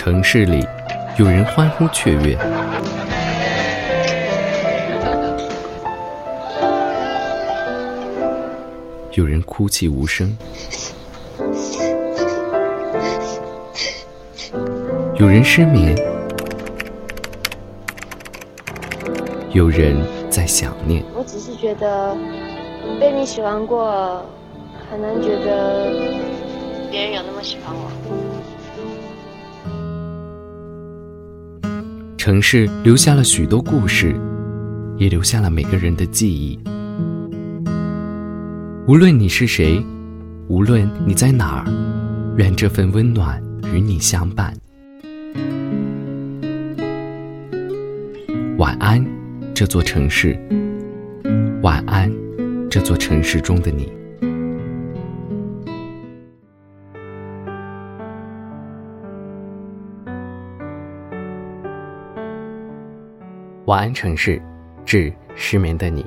城市里，有人欢呼雀跃，有人哭泣无声，有人失眠，有人在想念。我只是觉得被你喜欢过，很难觉得别人有那么喜欢我。城市留下了许多故事，也留下了每个人的记忆。无论你是谁，无论你在哪儿，愿这份温暖与你相伴。晚安，这座城市。晚安，这座城市中的你。晚安，城市，致失眠的你。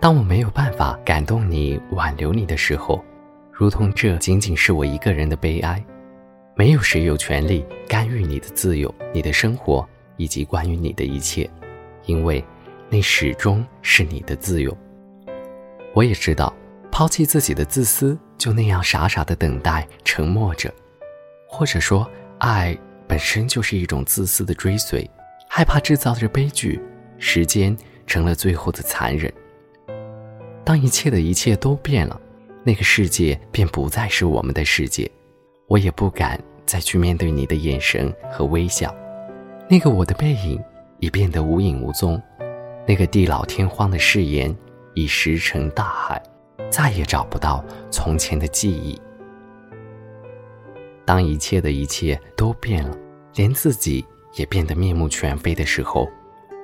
当我没有办法感动你、挽留你的时候，如同这仅仅是我一个人的悲哀。没有谁有权利干预你的自由、你的生活以及关于你的一切，因为那始终是你的自由。我也知道，抛弃自己的自私，就那样傻傻的等待、沉默着，或者说，爱本身就是一种自私的追随。害怕制造着悲剧，时间成了最后的残忍。当一切的一切都变了，那个世界便不再是我们的世界，我也不敢再去面对你的眼神和微笑。那个我的背影已变得无影无踪，那个地老天荒的誓言已石沉大海，再也找不到从前的记忆。当一切的一切都变了，连自己。也变得面目全非的时候，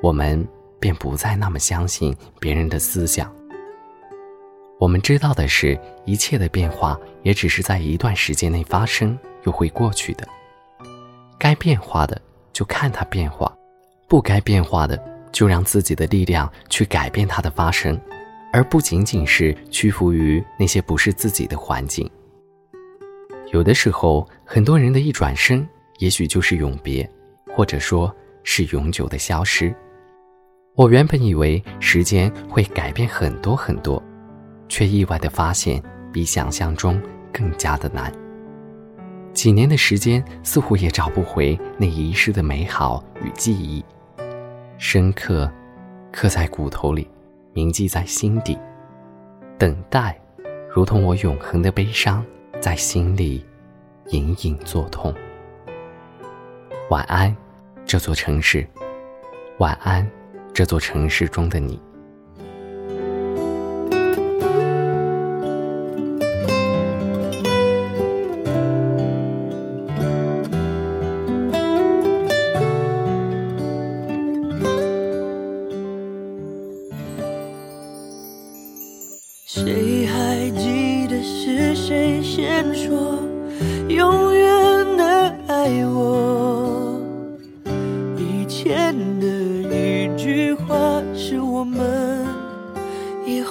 我们便不再那么相信别人的思想。我们知道的是，一切的变化也只是在一段时间内发生，又会过去的。该变化的就看它变化，不该变化的就让自己的力量去改变它的发生，而不仅仅是屈服于那些不是自己的环境。有的时候，很多人的一转身，也许就是永别。或者说是永久的消失。我原本以为时间会改变很多很多，却意外的发现比想象中更加的难。几年的时间似乎也找不回那遗失的美好与记忆，深刻刻在骨头里，铭记在心底。等待，如同我永恒的悲伤，在心里隐隐作痛。晚安。这座城市，晚安，这座城市中的你。谁还记得是谁先说永远的爱我？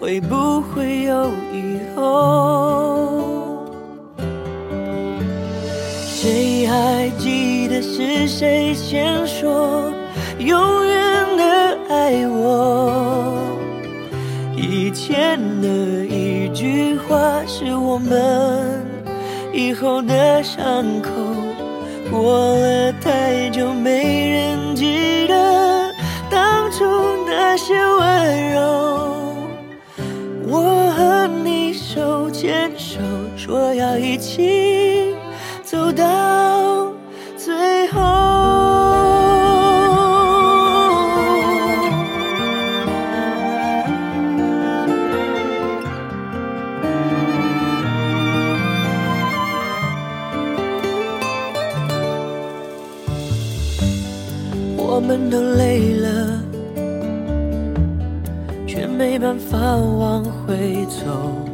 会不会有以后？谁还记得是谁先说永远的爱我？以前的一句话，是我们以后的伤口。过了太久，没人记得当初那些温柔。说要一起走到最后。我们都累了，却没办法往回走。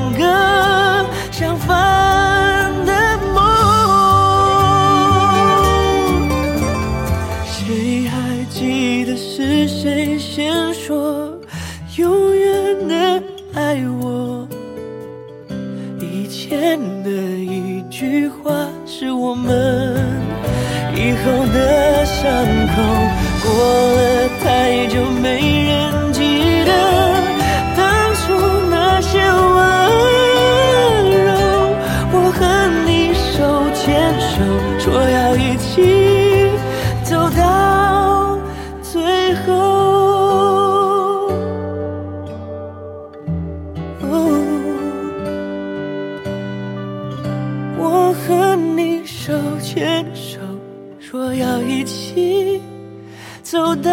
前的一句话，是我们以后的伤口。过了太久，没人手牵手，说要一起走到